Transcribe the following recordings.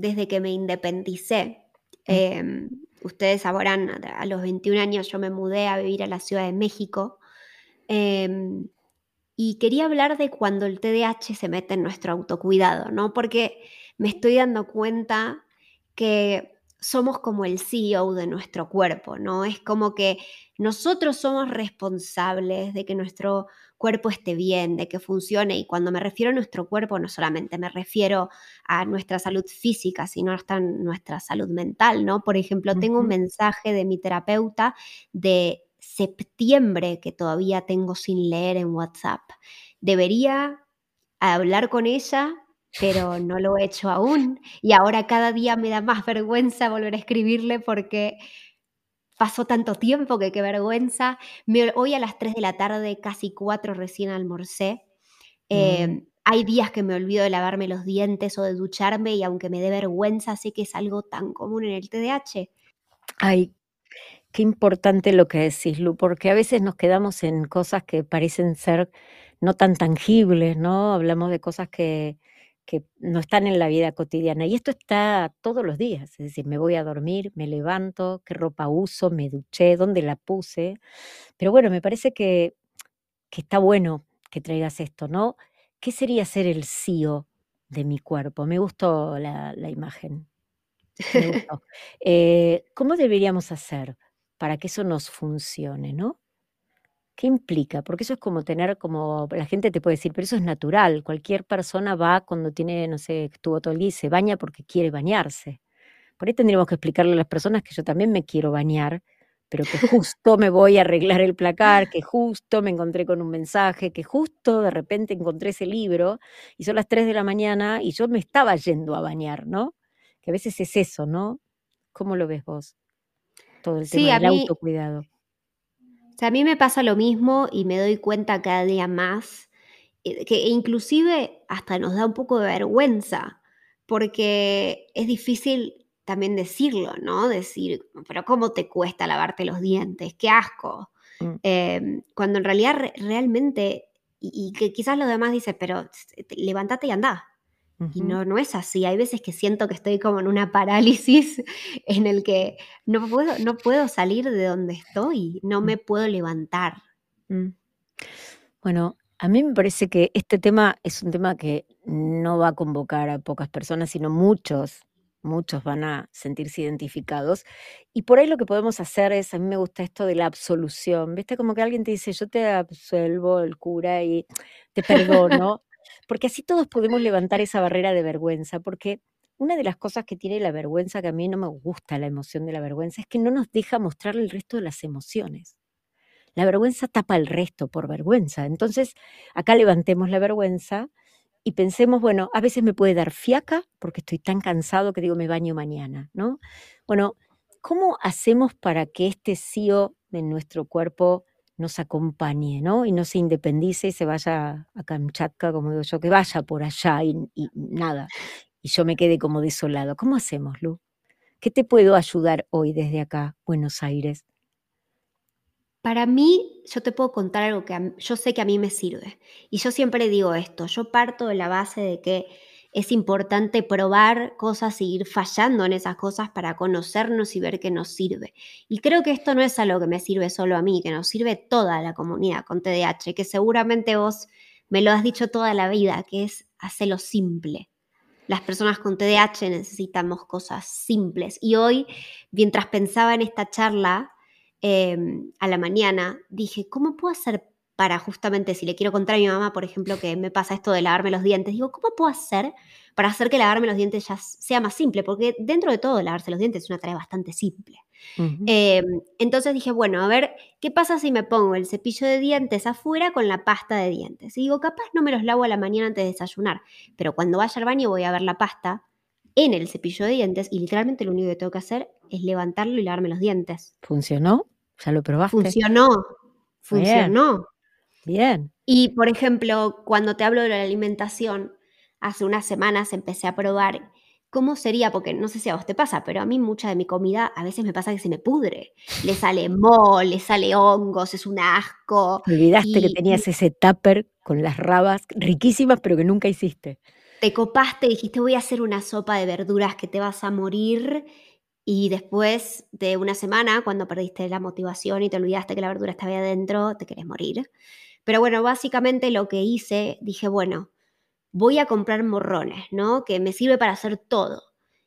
desde que me independicé. Em, ustedes sabrán, a los 21 años yo me mudé a vivir a la Ciudad de México. Em, y quería hablar de cuando el TDAH se mete en nuestro autocuidado, ¿no? Porque me estoy dando cuenta que somos como el CEO de nuestro cuerpo, ¿no? Es como que nosotros somos responsables de que nuestro cuerpo esté bien, de que funcione. Y cuando me refiero a nuestro cuerpo, no solamente me refiero a nuestra salud física, sino hasta nuestra salud mental, ¿no? Por ejemplo, tengo un mensaje de mi terapeuta de septiembre que todavía tengo sin leer en WhatsApp. Debería hablar con ella pero no lo he hecho aún. Y ahora cada día me da más vergüenza volver a escribirle porque pasó tanto tiempo que qué vergüenza. hoy a las 3 de la tarde, casi 4 recién almorcé. Eh, mm. Hay días que me olvido de lavarme los dientes o de ducharme y aunque me dé vergüenza, sé que es algo tan común en el TDAH. Ay, qué importante lo que decís, Lu, porque a veces nos quedamos en cosas que parecen ser no tan tangibles, ¿no? Hablamos de cosas que, que no están en la vida cotidiana. Y esto está todos los días, es decir, me voy a dormir, me levanto, qué ropa uso, me duché, dónde la puse. Pero bueno, me parece que, que está bueno que traigas esto, ¿no? ¿Qué sería ser el CEO de mi cuerpo? Me gustó la, imagen. Eh, ¿Cómo deberíamos hacer para que eso nos funcione, no? ¿Qué implica? Porque eso es como tener, como la gente te puede decir, pero eso es natural. Cualquier persona va cuando tiene, no sé, estuvo todo el día y se baña porque quiere bañarse. Por ahí tendríamos que explicarle a las personas que yo también me quiero bañar, pero que justo me voy a arreglar el placar, que justo me encontré con un mensaje, que justo de repente encontré ese libro y son las 3 de la mañana y yo me estaba yendo a bañar, ¿no? Que a veces es eso, ¿no? ¿Cómo lo ves vos? Todo el tema del autocuidado a mí me pasa lo mismo y me doy cuenta cada día más eh, que inclusive hasta nos da un poco de vergüenza, porque es difícil también decirlo, ¿no? Decir, pero ¿cómo te cuesta lavarte los dientes? ¡Qué asco! Mm. Em, cuando en realidad realmente, y, que quizás los demás dicen, pero levántate y anda. Y no, no es así. Hay veces que siento que estoy como en una parálisis en el que no puedo, no puedo salir de donde estoy, no mm. me puedo levantar. Mm. Bueno, a mí me parece que este tema es un tema que no va a convocar a pocas personas, sino muchos, muchos van a sentirse identificados. Y por ahí lo que podemos hacer es, a mí me gusta esto de la absolución, ¿viste? Como que alguien te dice, yo te absuelvo el cura y te perdono porque así todos podemos levantar esa barrera de vergüenza, porque una de las cosas que tiene la vergüenza, que a mí no me gusta la emoción de la vergüenza, es que no nos deja mostrar el resto de las emociones. La vergüenza tapa el resto por vergüenza. Entonces, acá levantemos la vergüenza y pensemos, bueno, a veces me puede dar fiaca porque estoy tan cansado que digo me baño mañana, ¿no? Bueno, ¿cómo hacemos para que este CEO de nuestro cuerpo nos acompañe, ¿no? Y no se independice y se vaya a Kamchatka, como digo yo, que vaya por allá y, nada, y yo me quede como desolado. ¿Cómo hacemos, Lu? ¿Qué te puedo ayudar hoy desde acá, Buenos Aires? Para mí, yo te puedo contar algo que yo sé que a mí me sirve. Y yo siempre digo esto, yo parto de la base de que es importante probar cosas y ir fallando en esas cosas para conocernos y ver qué nos sirve. Y creo que esto no es algo que me sirve solo a mí, que nos sirve toda la comunidad con TDAH, que seguramente vos me lo has dicho toda la vida, que es hacerlo simple. Las personas con TDAH necesitamos cosas simples. Y hoy, mientras pensaba en esta charla em, a la mañana, dije, ¿cómo puedo hacer para justamente si le quiero contar a mi mamá, por ejemplo, que me pasa esto de lavarme los dientes, digo, ¿cómo puedo hacer para hacer que lavarme los dientes ya sea más simple? Porque dentro de todo, lavarse los dientes es una tarea bastante simple. Em, entonces dije, bueno, a ver, ¿qué pasa si me pongo el cepillo de dientes afuera con la pasta de dientes? Y digo, capaz no me los lavo a la mañana antes de desayunar, pero cuando vaya al baño voy a ver la pasta en el cepillo de dientes y literalmente lo único que tengo que hacer es levantarlo y lavarme los dientes. ¿Funcionó? ¿Ya lo probaste? Funcionó, funcionó. Bien. Y por ejemplo, cuando te hablo de la alimentación, hace unas semanas empecé a probar cómo sería, porque no sé si a vos te pasa, pero a mí mucha de mi comida a veces me pasa que se me pudre. Le sale moho, le sale hongos, es un asco. Olvidaste que tenías ese tupper con las rabas riquísimas, pero que nunca hiciste. te copaste, dijiste voy a hacer una sopa de verduras que te vas a morir y después de una semana, cuando perdiste la motivación y te olvidaste que la verdura estaba ahí adentro, te querés morir. Pero bueno, básicamente lo que hice, dije, bueno, voy a comprar morrones, ¿no? Que me sirve para hacer todo.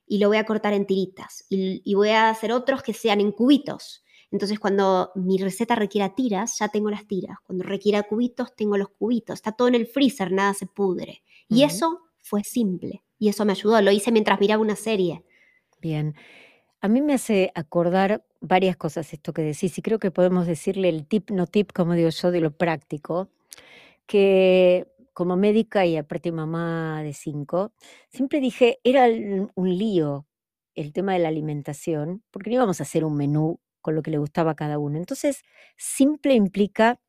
Y lo voy a cortar en tiritas. Y, y voy a hacer otros que sean en cubitos. Entonces, cuando mi receta requiera tiras, ya tengo las tiras. Cuando requiera cubitos, tengo los cubitos. Está todo en el freezer, nada se pudre. Y eso fue simple. Y eso me ayudó. Lo hice mientras miraba una serie. Bien. A mí me hace acordar varias cosas esto que decís, y creo que podemos decirle el tip, no tip, como digo yo, de lo práctico, que como médica y aparte mamá de cinco, siempre dije, era un lío el tema de la alimentación, porque no íbamos a hacer un menú con lo que le gustaba a cada uno. Entonces, simple implica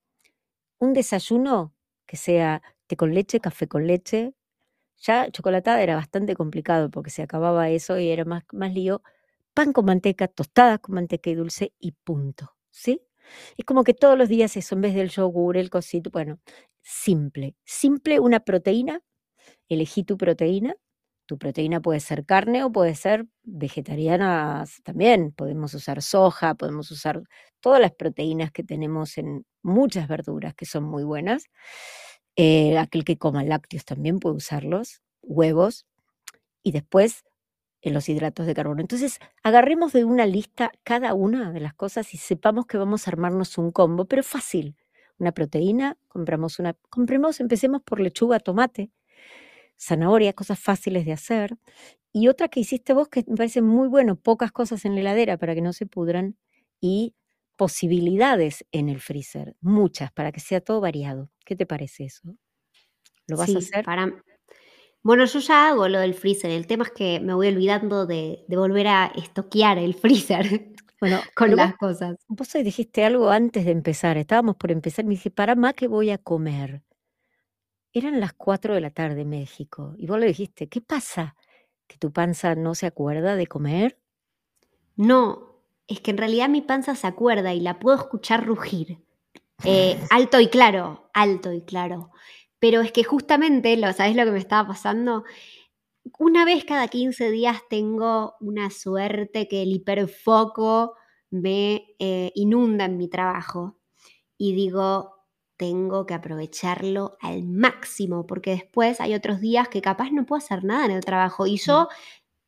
un desayuno que sea té con leche, café con leche. Ya chocolatada era bastante complicado porque se acababa eso y era más, más lío. Pan con manteca, tostadas con manteca y dulce y punto. ¿Sí? Es como que todos los días eso, en vez del yogur, el cosito, bueno, simple. Simple una proteína, elegí tu proteína. Tu proteína puede ser carne o puede ser vegetariana también. Podemos usar soja, podemos usar todas las proteínas que tenemos en muchas verduras que son muy buenas. Eh, aquel que coma lácteos también puede usarlos, huevos y después eh, los hidratos de carbono. Entonces, agarremos de una lista cada una de las cosas y sepamos que vamos a armarnos un combo, pero fácil. Una proteína, compramos una, compremos, empecemos por lechuga, tomate, zanahoria, cosas fáciles de hacer. Y otra que hiciste vos que me parece muy bueno, pocas cosas en la heladera para que no se pudran y posibilidades en el freezer, muchas, para que sea todo variado. ¿Qué te parece eso? ¿Lo vas Sí, a hacer? para... Bueno, yo ya hago lo del freezer. El tema es que me voy olvidando de, de volver a estoquear el freezer Bueno, con vos, las cosas. vos dijiste algo antes de empezar, estábamos por empezar, me dije, para más que voy a comer. Eran las 4 de la tarde en México y vos le dijiste, ¿qué pasa? ¿Que tu panza no se acuerda de comer? No, es que en realidad mi panza se acuerda y la puedo escuchar rugir. Eh, alto y claro, alto y claro. Pero es que justamente, lo, ¿sabes lo que me estaba pasando? Una vez cada 15 días tengo una suerte que el hiperfoco me eh, inunda en mi trabajo. Y digo, tengo que aprovecharlo al máximo, porque después hay otros días que capaz no puedo hacer nada en el trabajo. Y yo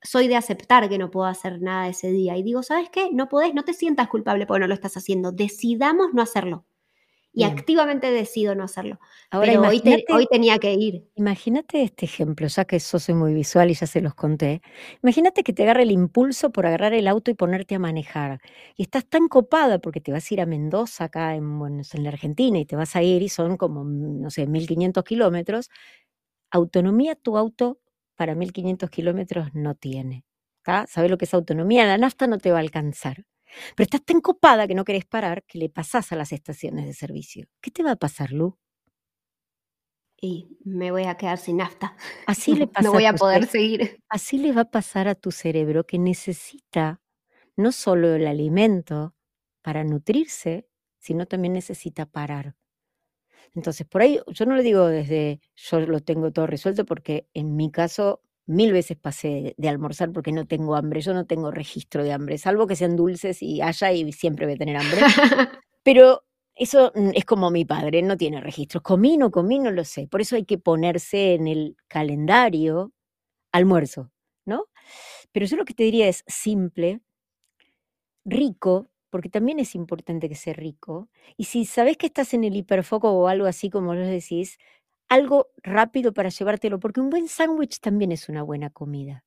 soy de aceptar que no puedo hacer nada ese día. Y digo, ¿sabes qué? No podés, no te sientas culpable porque no lo estás haciendo. Decidamos no hacerlo. Y Bien. activamente decido no hacerlo. Ahora Pero hoy, te- imagínate, hoy tenía que ir. imagínate este ejemplo, ya que yo soy muy visual y ya se los conté. Imagínate que te agarre el impulso por agarrar el auto y ponerte a manejar. Y estás tan copada porque te vas a ir a Mendoza, acá en, bueno, en la Argentina, y te vas a ir y son como, no sé, 1500 kilómetros. Autonomía tu auto para 1500 kilómetros no tiene. ¿tá? ¿Sabes lo que es autonomía? La nafta no te va a alcanzar. Pero estás tan copada que no querés parar que le pasás a las estaciones de servicio. ¿Qué te va a pasar, Lu? Y me voy a quedar sin nafta. Así le pasa no voy a poder seguir. Así le va a pasar a tu cerebro que necesita no solo el alimento para nutrirse, sino también necesita parar. Entonces, por ahí yo no lo digo desde yo lo tengo todo resuelto porque en mi caso mil veces pasé de, almorzar porque no tengo hambre, yo no tengo registro de hambre, salvo que sean dulces y haya y siempre voy a tener hambre. Pero eso mm, es como mi padre, no tiene registros. Comí, no comí, no lo sé. Por eso hay que ponerse en el calendario almuerzo, ¿no? Pero yo lo que te diría es simple, rico, porque también es importante que sea rico. Y si sabes que estás en el hiperfoco o algo así como lo decís, algo rápido para llevártelo, porque un buen sándwich también es una buena comida.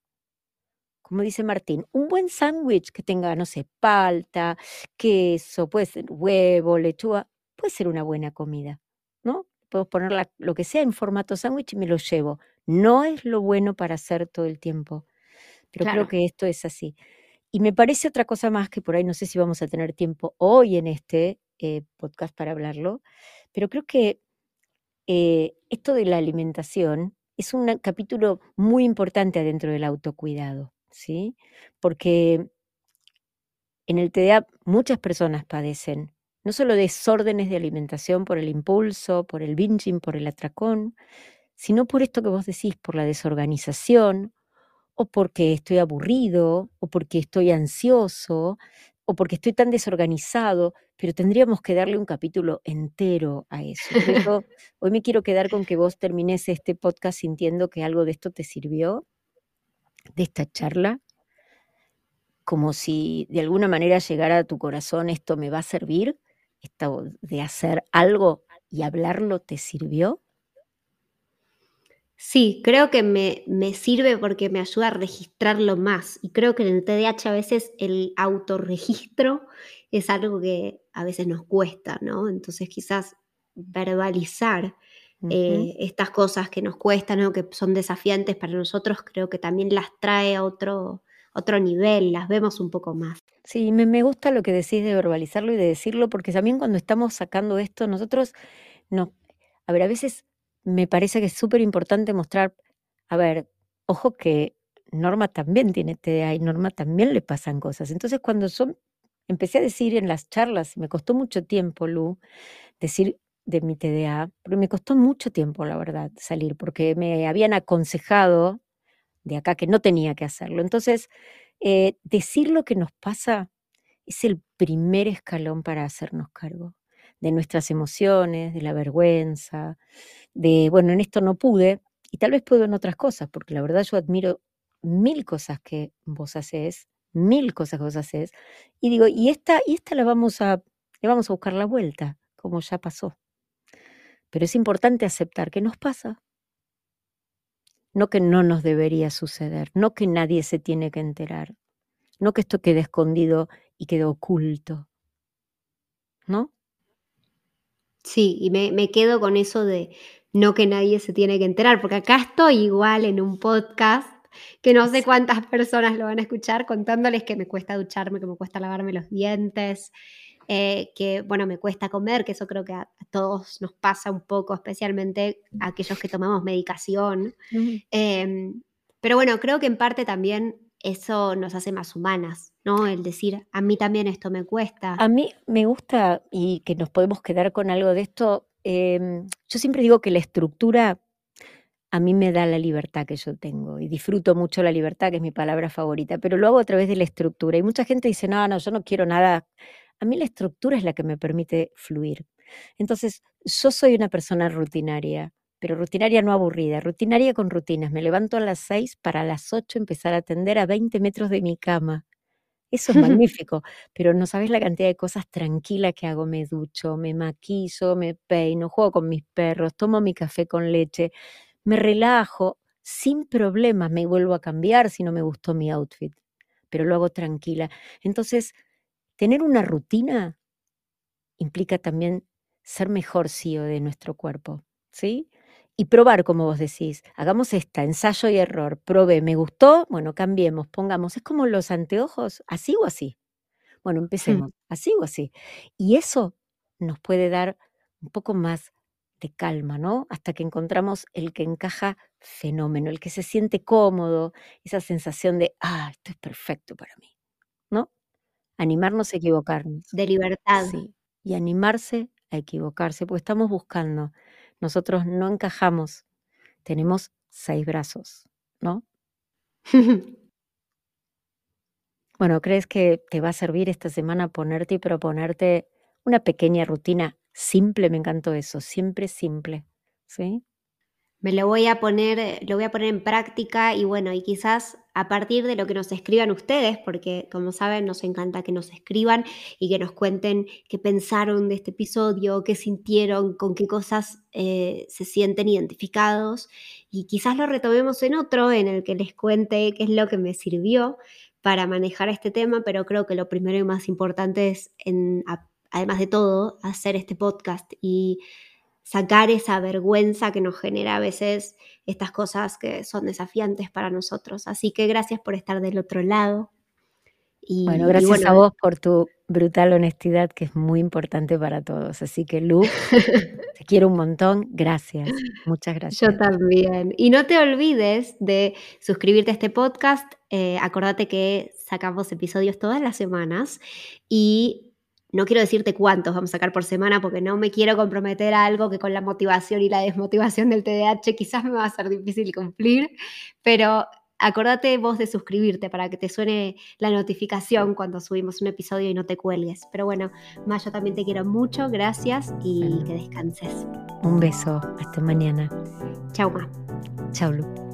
Como dice Martín, un buen sándwich que tenga, no sé, palta, queso, puede ser huevo, lechuga, puede ser una buena comida, ¿no? Puedo poner la- lo que sea en formato sándwich y me lo llevo. No es lo bueno para hacer todo el tiempo. pero creo que esto es así. Y me parece otra cosa más que por ahí no sé si vamos a tener tiempo hoy en este eh, podcast para hablarlo, pero creo que eh, esto de la alimentación es un capítulo muy importante adentro del autocuidado, ¿sí? Porque en el TDA muchas personas padecen no solo desórdenes de alimentación por el impulso, por el binging, por el atracón, sino por esto que vos decís, por la desorganización, o porque estoy aburrido, o porque estoy ansioso, o porque estoy tan desorganizado, pero tendríamos que darle un capítulo entero a eso. Hoy me quiero quedar con que vos termines este podcast sintiendo que algo de esto te sirvió, de esta charla, como si de alguna manera llegara a tu corazón, esto me va a servir, esto de hacer algo y hablarlo te sirvió. Sí, creo que me, me, sirve porque me ayuda a registrarlo más. Y creo que en el TDAH a veces el autorregistro es algo que a veces nos cuesta, ¿no? Entonces quizás verbalizar uh -huh. eh, estas cosas que nos cuestan o que son desafiantes para nosotros, creo que también las trae a otro, otro nivel, las vemos un poco más. Sí, me, me gusta lo que decís de verbalizarlo y de decirlo, porque también cuando estamos sacando esto, nosotros, no, a ver, a veces me parece que es súper importante mostrar, a ver, ojo que Norma también tiene TDA y Norma también le pasan cosas. Entonces cuando yo empecé a decir en las charlas, me costó mucho tiempo, Lu, decir de mi TDA, pero me costó mucho tiempo, la verdad, salir, porque me habían aconsejado de acá que no tenía que hacerlo. Entonces, eh, decir lo que nos pasa es el primer escalón para hacernos cargo de nuestras emociones, de la vergüenza, de, bueno, en esto no pude, y tal vez puedo en otras cosas, porque la verdad yo admiro mil cosas que vos haces, mil cosas que vos haces, y digo, y esta, y esta la vamos a, le vamos a buscar la vuelta, como ya pasó. Pero es importante aceptar que nos pasa. No que no nos debería suceder, no que nadie se tiene que enterar, no que esto quede escondido y quede oculto. ¿No? Sí, y me, me, quedo con eso de no que nadie se tiene que enterar, porque acá estoy igual en un podcast que no sé cuántas personas lo van a escuchar contándoles que me cuesta ducharme, que me cuesta lavarme los dientes, eh, que bueno, me cuesta comer, que eso creo que a, todos nos pasa un poco, especialmente a aquellos que tomamos medicación. Uh -huh. eh, pero bueno, creo que en parte también eso nos hace más humanas, ¿no? El decir, a mí también esto me cuesta. A mí me gusta y que nos podemos quedar con algo de esto. Eh, yo siempre digo que la estructura a mí me da la libertad que yo tengo y disfruto mucho la libertad, que es mi palabra favorita, pero lo hago a través de la estructura. Y mucha gente dice, no, no, yo no quiero nada. A mí la estructura es la que me permite fluir. Entonces, yo soy una persona rutinaria, pero rutinaria no aburrida, rutinaria con rutinas. Me levanto a las 6 para a las 8 empezar a atender a 20 metros de mi cama. Eso es magnífico, pero no sabes la cantidad de cosas tranquilas que hago. Me ducho, me maquillo, me peino, juego con mis perros, tomo mi café con leche, me relajo sin problemas, me vuelvo a cambiar si no me gustó mi outfit, pero lo hago tranquila. Entonces, tener una rutina implica también ser mejor CEO de nuestro cuerpo, ¿sí? Y probar, como vos decís, hagamos esta, ensayo y error, probé, me gustó, bueno, cambiemos, pongamos, es como los anteojos, así o así. Bueno, empecemos, así o así. Y eso nos puede dar un poco más de calma, ¿no? Hasta que encontramos el que encaja fenómeno, el que se siente cómodo, esa sensación de, ah, esto es perfecto para mí, ¿no? Animarnos a equivocarnos. De libertad. Sí, y animarse a equivocarse, porque estamos buscando. Nosotros no encajamos, tenemos seis brazos, ¿no? bueno, ¿crees que te va a servir esta semana ponerte y proponerte una pequeña rutina simple? Me encantó eso, siempre simple, ¿sí? Me lo voy a poner, lo voy a poner en práctica y bueno, y quizás a partir de lo que nos escriban ustedes, porque como saben, nos encanta que nos escriban y que nos cuenten qué pensaron de este episodio, qué sintieron, con qué cosas eh, se sienten identificados. Y quizás lo retomemos en otro en el que les cuente qué es lo que me sirvió para manejar este tema, pero creo que lo primero y más importante es, además de todo, hacer este podcast y sacar esa vergüenza que nos genera a veces estas cosas que son desafiantes para nosotros. Así que gracias por estar del otro lado. Y, bueno, gracias a vos por tu brutal honestidad que es muy importante para todos. Así que Lu, te quiero un montón. Gracias. Muchas gracias. Yo también. Y no te olvides de suscribirte a este podcast. Eh, acordate que sacamos episodios todas las semanas y no quiero decirte cuántos vamos a sacar por semana porque no me quiero comprometer a algo que con la motivación y la desmotivación del TDAH quizás me va a ser difícil cumplir, pero acordate vos de suscribirte para que te suene la notificación cuando subimos un episodio y no te cuelgues. Pero bueno, Mayo también te quiero mucho, gracias y que descanses. Un beso, hasta mañana. Chau, Ma. Chau, Lu.